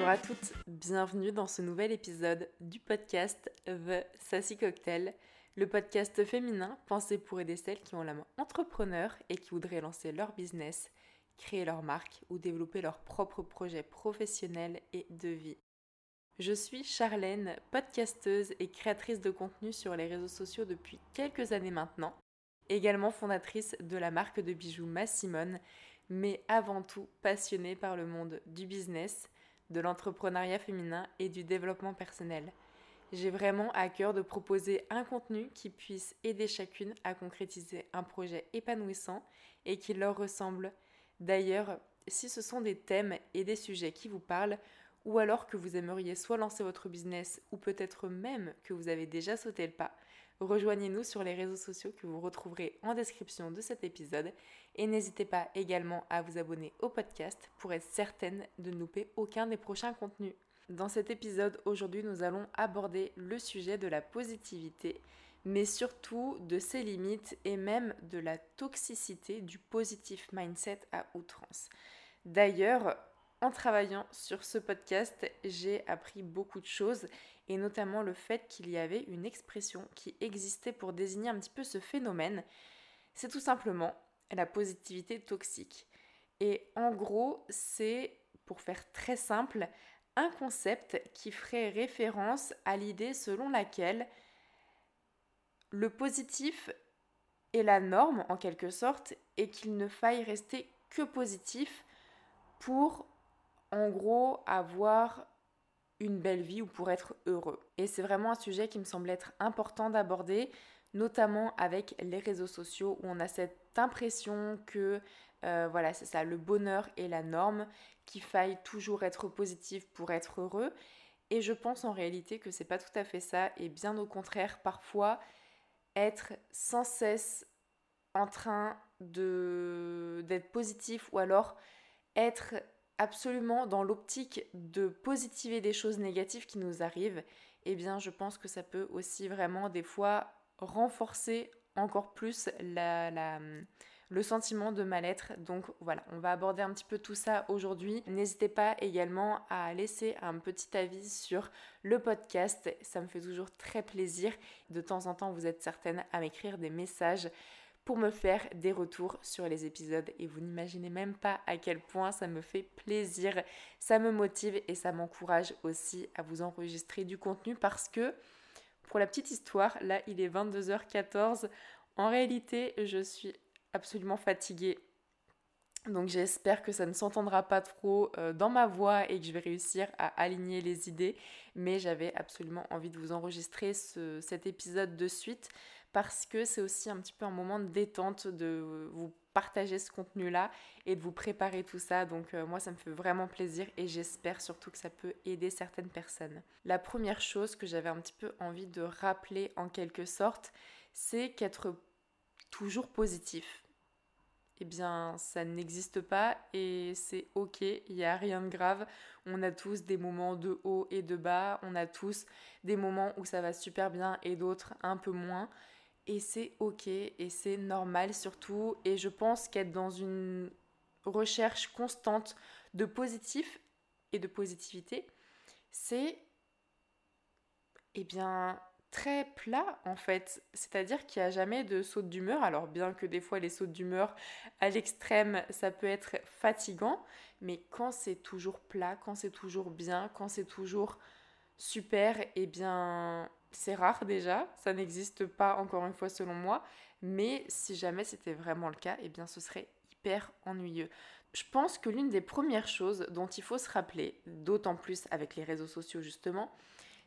Bonjour à toutes, bienvenue dans ce nouvel épisode du podcast The Sassy Cocktail, le podcast féminin pensé pour aider celles qui ont main entrepreneur et qui voudraient lancer leur business, créer leur marque ou développer leur propre projet professionnel et de vie. Je suis Charlène, podcasteuse et créatrice de contenu sur les réseaux sociaux depuis quelques années maintenant, également fondatrice de la marque de bijoux Massimone, mais avant tout passionnée par le monde du business, de l'entrepreneuriat féminin et du développement personnel. J'ai vraiment à cœur de proposer un contenu qui puisse aider chacune à concrétiser un projet épanouissant et qui leur ressemble. D'ailleurs, si ce sont des thèmes et des sujets qui vous parlent, ou alors que vous aimeriez soit lancer votre business ou peut-être même que vous avez déjà sauté le pas, rejoignez-nous sur les réseaux sociaux que vous retrouverez en description de cet épisode et n'hésitez pas également à vous abonner au podcast pour être certaine de ne louper aucun des prochains contenus. Dans cet épisode, aujourd'hui, nous allons aborder le sujet de la positivité, mais surtout de ses limites et même de la toxicité du positif mindset à outrance. D'ailleurs, en travaillant sur ce podcast, j'ai appris beaucoup de choses et notamment le fait qu'il y avait une expression qui existait pour désigner un petit peu ce phénomène. C'est tout simplement la positivité toxique. Et en gros, c'est, pour faire très simple, un concept qui ferait référence à l'idée selon laquelle le positif est la norme en quelque sorte et qu'il ne faille rester que positif pour en gros avoir une belle vie ou pour être heureux. Et c'est vraiment un sujet qui me semble être important d'aborder, notamment avec les réseaux sociaux où on a cette impression que euh, voilà, c'est ça, le bonheur est la norme, qu'il faille toujours être positif pour être heureux. Et je pense en réalité que c'est pas tout à fait ça, et bien au contraire, parfois être sans cesse en train d'être positif ou alors être absolument dans l'optique de positiver des choses négatives qui nous arrivent, eh bien je pense que ça peut aussi vraiment des fois renforcer encore plus le sentiment de mal-être. Donc voilà, on va aborder un petit peu tout ça aujourd'hui. N'hésitez pas également à laisser un petit avis sur le podcast, ça me fait toujours très plaisir. De temps en temps, vous êtes certaine à m'écrire des messages pour me faire des retours sur les épisodes et vous n'imaginez même pas à quel point ça me fait plaisir, ça me motive et ça m'encourage aussi à vous enregistrer du contenu parce que pour la petite histoire, là il est 22h14, en réalité je suis absolument fatiguée. Donc j'espère que ça ne s'entendra pas trop euh, dans ma voix et que je vais réussir à aligner les idées. Mais j'avais absolument envie de vous enregistrer cet épisode de suite parce que c'est aussi un petit peu un moment de détente de vous partager ce contenu-là et de vous préparer tout ça. Donc euh, moi ça me fait vraiment plaisir et j'espère surtout que ça peut aider certaines personnes. La première chose que j'avais un petit peu envie de rappeler en quelque sorte, c'est qu'être toujours positif eh bien ça n'existe pas et c'est ok, il n'y a rien de grave. On a tous des moments de haut et de bas, on a tous des moments où ça va super bien et d'autres un peu moins. Et c'est ok et c'est normal surtout. Et je pense qu'être dans une recherche constante de positif et de positivité, c'est eh bien très plat en fait, c'est-à-dire qu'il n'y a jamais de saute d'humeur. Alors bien que des fois les sautes d'humeur à l'extrême, ça peut être fatigant, mais quand c'est toujours plat, quand c'est toujours bien, quand c'est toujours super, eh bien c'est rare déjà, ça n'existe pas encore une fois selon moi, mais si jamais c'était vraiment le cas, eh bien ce serait hyper ennuyeux. Je pense que l'une des premières choses dont il faut se rappeler, d'autant plus avec les réseaux sociaux justement,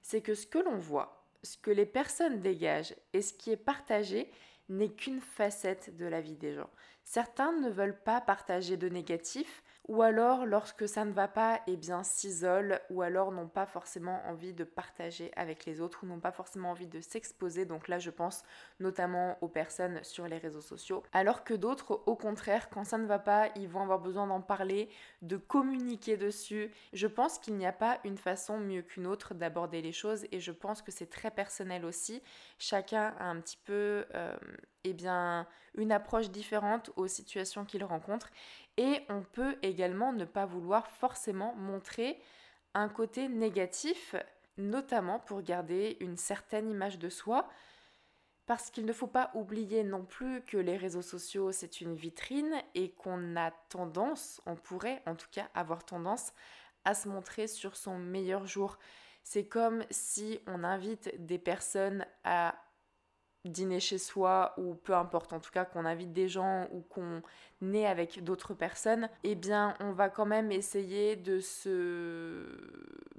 c'est que ce que l'on voit, ce que les personnes dégagent et ce qui est partagé n'est qu'une facette de la vie des gens. Certains ne veulent pas partager de négatif, ou alors lorsque ça ne va pas, eh bien s'isolent, ou alors n'ont pas forcément envie de partager avec les autres, ou n'ont pas forcément envie de s'exposer. Donc là, je pense notamment aux personnes sur les réseaux sociaux. Alors que d'autres, au contraire, quand ça ne va pas, ils vont avoir besoin d'en parler, de communiquer dessus. Je pense qu'il n'y a pas une façon mieux qu'une autre d'aborder les choses, et je pense que c'est très personnel aussi. Chacun a un petit peu... Euh, eh bien, une approche différente aux situations qu'il rencontre. Et on peut également ne pas vouloir forcément montrer un côté négatif, notamment pour garder une certaine image de soi, parce qu'il ne faut pas oublier non plus que les réseaux sociaux, c'est une vitrine et qu'on a tendance, on pourrait en tout cas avoir tendance à se montrer sur son meilleur jour. C'est comme si on invite des personnes à dîner chez soi ou peu importe en tout cas qu'on invite des gens ou qu'on est avec d'autres personnes, eh bien on va quand même essayer de se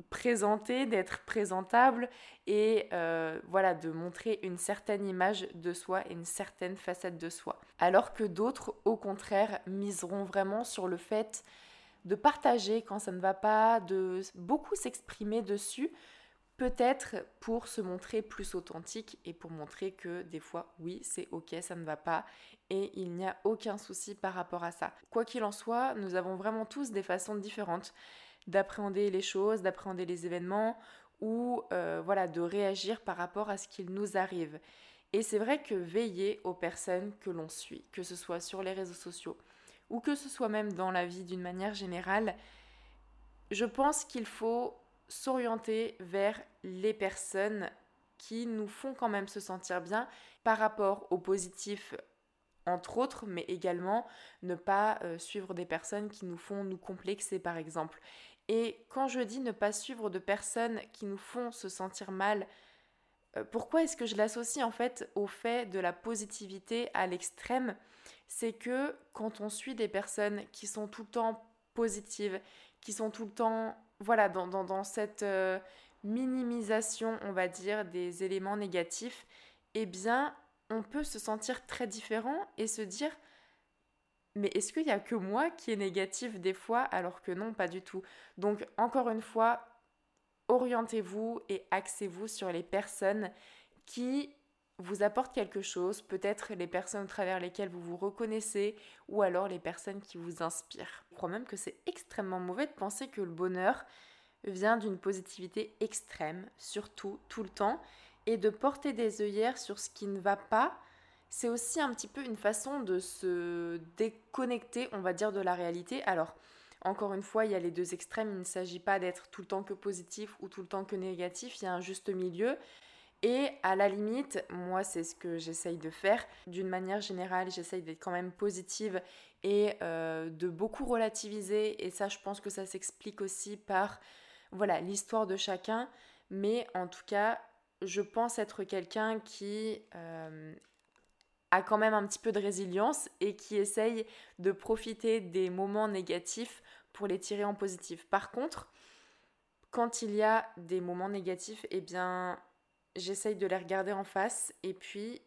présenter, d'être présentable et euh, voilà de montrer une certaine image de soi et une certaine facette de soi. Alors que d'autres au contraire miseront vraiment sur le fait de partager quand ça ne va pas, de beaucoup s'exprimer dessus peut-être pour se montrer plus authentique et pour montrer que des fois, oui, c'est ok, ça ne va pas et il n'y a aucun souci par rapport à ça. Quoi qu'il en soit, nous avons vraiment tous des façons différentes d'appréhender les choses, d'appréhender les événements ou euh, voilà, de réagir par rapport à ce qu'il nous arrive. Et c'est vrai que veiller aux personnes que l'on suit, que ce soit sur les réseaux sociaux ou que ce soit même dans la vie d'une manière générale, je pense qu'il faut s'orienter vers les personnes qui nous font quand même se sentir bien par rapport au positif entre autres, mais également ne pas euh, suivre des personnes qui nous font nous complexer par exemple. Et quand je dis ne pas suivre de personnes qui nous font se sentir mal, euh, pourquoi est-ce que je l'associe en fait au fait de la positivité à l'extrême? C'est que quand on suit des personnes qui sont tout le temps positives, qui sont tout le temps voilà, dans, cette euh, minimisation, on va dire, des éléments négatifs, eh bien, on peut se sentir très différent et se dire mais est-ce qu'il n'y a que moi qui est négatif des fois alors que non, pas du tout. Donc encore une fois, orientez-vous et axez-vous sur les personnes qui vous apportent quelque chose, peut-être les personnes au travers lesquelles vous vous reconnaissez ou alors les personnes qui vous inspirent. Je crois même que c'est extrêmement mauvais de penser que le bonheur vient d'une positivité extrême, surtout tout le temps, et de porter des œillères sur ce qui ne va pas. C'est aussi un petit peu une façon de se déconnecter, on va dire, de la réalité. Alors, encore une fois, il y a les deux extrêmes. Il ne s'agit pas d'être tout le temps que positif ou tout le temps que négatif. Il y a un juste milieu. Et à la limite, moi, c'est ce que j'essaye de faire. D'une manière générale, j'essaye d'être quand même positive et euh, de beaucoup relativiser. Et ça, je pense que ça s'explique aussi par voilà l'histoire de chacun. Mais en tout cas, je pense être quelqu'un qui euh, a quand même un petit peu de résilience et qui essaye de profiter des moments négatifs pour les tirer en positif. Par contre, quand il y a des moments négatifs, eh bien, j'essaye de les regarder en face et puis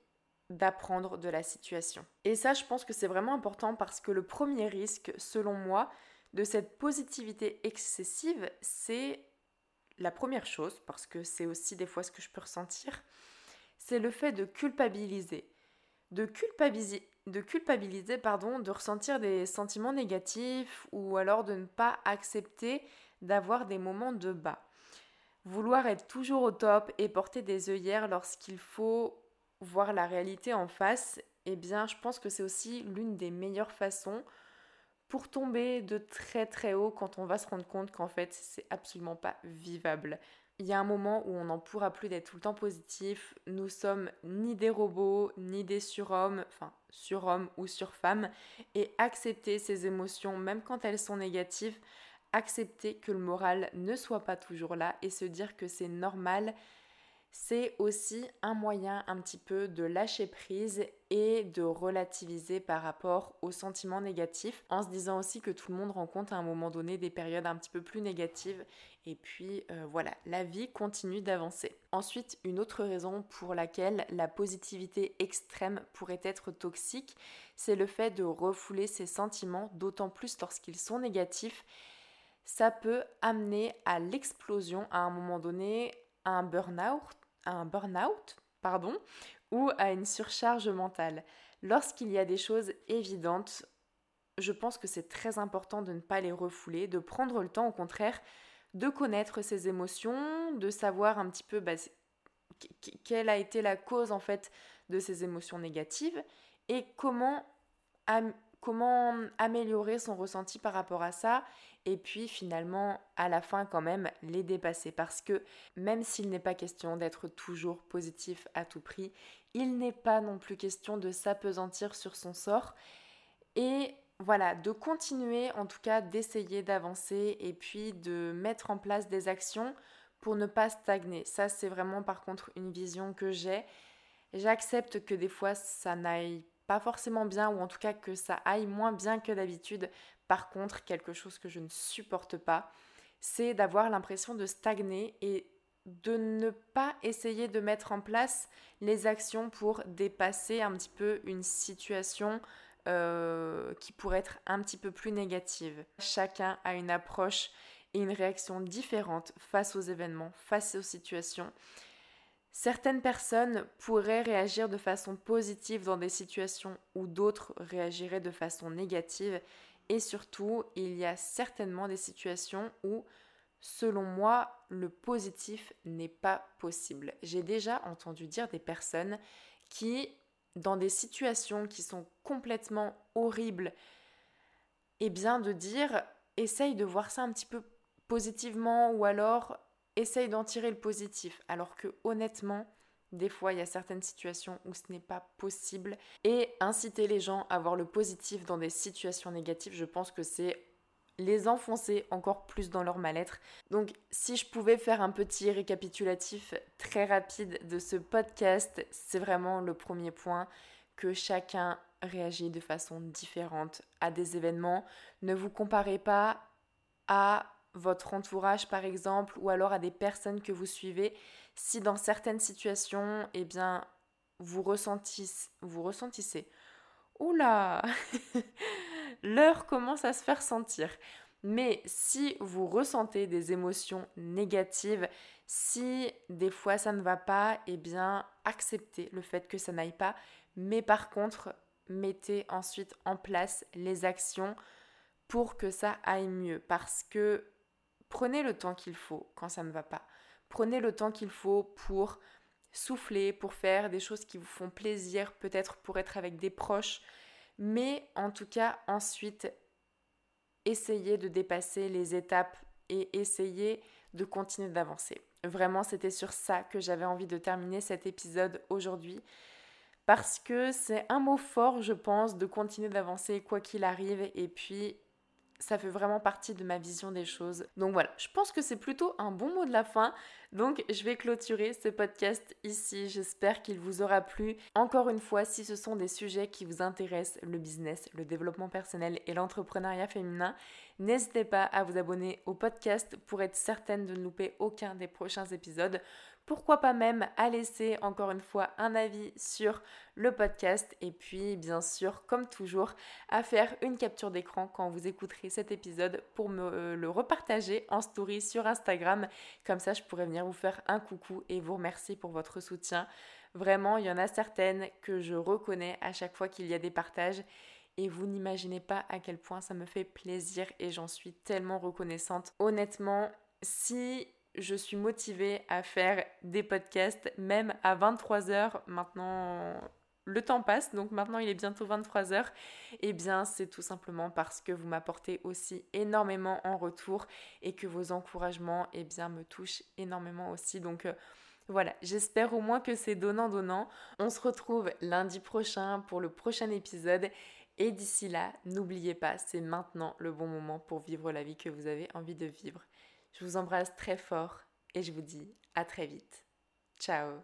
d'apprendre de la situation. Et ça, je pense que c'est vraiment important parce que le premier risque, selon moi, de cette positivité excessive, c'est la première chose, parce que c'est aussi des fois ce que je peux ressentir, c'est le fait de culpabiliser. De culpabiliser, de culpabiliser, pardon, de ressentir des sentiments négatifs ou alors de ne pas accepter d'avoir des moments de bas. Vouloir être toujours au top et porter des œillères lorsqu'il faut voir la réalité en face, eh bien, je pense que c'est aussi l'une des meilleures façons pour tomber de très très haut quand on va se rendre compte qu'en fait, c'est absolument pas vivable. Il y a un moment où on n'en pourra plus d'être tout le temps positif. Nous sommes ni des robots, ni des surhommes, enfin surhommes ou surfemmes. Et accepter ces émotions, même quand elles sont négatives, accepter que le moral ne soit pas toujours là et se dire que c'est normal, c'est aussi un moyen un petit peu de lâcher prise et de relativiser par rapport aux sentiments négatifs en se disant aussi que tout le monde rencontre à un moment donné des périodes un petit peu plus négatives et puis euh, voilà, la vie continue d'avancer. Ensuite, une autre raison pour laquelle la positivité extrême pourrait être toxique, c'est le fait de refouler ses sentiments, d'autant plus lorsqu'ils sont négatifs ça peut amener à l'explosion à un moment donné, à un burn-out, un burn-out, pardon, ou à une surcharge mentale. Lorsqu'il y a des choses évidentes, je pense que c'est très important de ne pas les refouler, de prendre le temps au contraire de connaître ses émotions, de savoir un petit peu bah, quelle a été la cause en fait de ces émotions négatives et comment comment améliorer son ressenti par rapport à ça et puis finalement à la fin quand même les dépasser parce que même s'il n'est pas question d'être toujours positif à tout prix, il n'est pas non plus question de s'apesantir sur son sort et voilà, de continuer en tout cas d'essayer d'avancer et puis de mettre en place des actions pour ne pas stagner. Ça c'est vraiment par contre une vision que j'ai. J'accepte que des fois ça n'aille pas forcément bien ou en tout cas que ça aille moins bien que d'habitude. Par contre, quelque chose que je ne supporte pas, c'est d'avoir l'impression de stagner et de ne pas essayer de mettre en place les actions pour dépasser un petit peu une situation euh, qui pourrait être un petit peu plus négative. Chacun a une approche et une réaction différente face aux événements, face aux situations. Certaines personnes pourraient réagir de façon positive dans des situations où d'autres réagiraient de façon négative. Et surtout, il y a certainement des situations où, selon moi, le positif n'est pas possible. J'ai déjà entendu dire des personnes qui, dans des situations qui sont complètement horribles, eh bien de dire, essaye de voir ça un petit peu positivement ou alors essaye d'en tirer le positif. Alors que honnêtement, des fois, il y a certaines situations où ce n'est pas possible. Et inciter les gens à voir le positif dans des situations négatives, je pense que c'est les enfoncer encore plus dans leur mal-être. Donc si je pouvais faire un petit récapitulatif très rapide de ce podcast, c'est vraiment le premier point que chacun réagit de façon différente à des événements. Ne vous comparez pas à votre entourage par exemple ou alors à des personnes que vous suivez si dans certaines situations eh bien vous ressentissez vous ressentissez. Oula! L'heure commence à se faire sentir. Mais si vous ressentez des émotions négatives si des fois ça ne va pas eh bien acceptez le fait que ça n'aille pas. Mais par contre mettez ensuite en place les actions pour que ça aille mieux. Parce que Prenez le temps qu'il faut quand ça ne va pas. Prenez le temps qu'il faut pour souffler, pour faire des choses qui vous font plaisir, peut-être pour être avec des proches. Mais en tout cas, ensuite, essayez de dépasser les étapes et essayez de continuer d'avancer. Vraiment, c'était sur ça que j'avais envie de terminer cet épisode aujourd'hui. Parce que c'est un mot fort, je pense, de continuer d'avancer quoi qu'il arrive. Et puis, ça fait vraiment partie de ma vision des choses. Donc voilà, je pense que c'est plutôt un bon mot de la fin. Donc je vais clôturer ce podcast ici. J'espère qu'il vous aura plu. Encore une fois, si ce sont des sujets qui vous intéressent, le business, le développement personnel et l'entrepreneuriat féminin, n'hésitez pas à vous abonner au podcast pour être certaine de ne louper aucun des prochains épisodes. Pourquoi pas même à laisser encore une fois un avis sur le podcast et puis bien sûr comme toujours à faire une capture d'écran quand vous écouterez cet épisode pour me euh, le repartager en story sur Instagram. Comme ça je pourrais venir vous faire un coucou et vous remercier pour votre soutien. Vraiment, il y en a certaines que je reconnais à chaque fois qu'il y a des partages et vous n'imaginez pas à quel point ça me fait plaisir et j'en suis tellement reconnaissante. Honnêtement, si je suis motivée à faire des podcasts, même à 23h. Maintenant, le temps passe, donc maintenant il est bientôt 23h. Et eh bien, c'est tout simplement parce que vous m'apportez aussi énormément en retour et que vos encouragements, eh bien, me touchent énormément aussi. Donc, euh, voilà, j'espère au moins que c'est donnant-donnant. On se retrouve lundi prochain pour le prochain épisode. Et d'ici là, n'oubliez pas, c'est maintenant le bon moment pour vivre la vie que vous avez envie de vivre. Je vous embrasse très fort et je vous dis à très vite. Ciao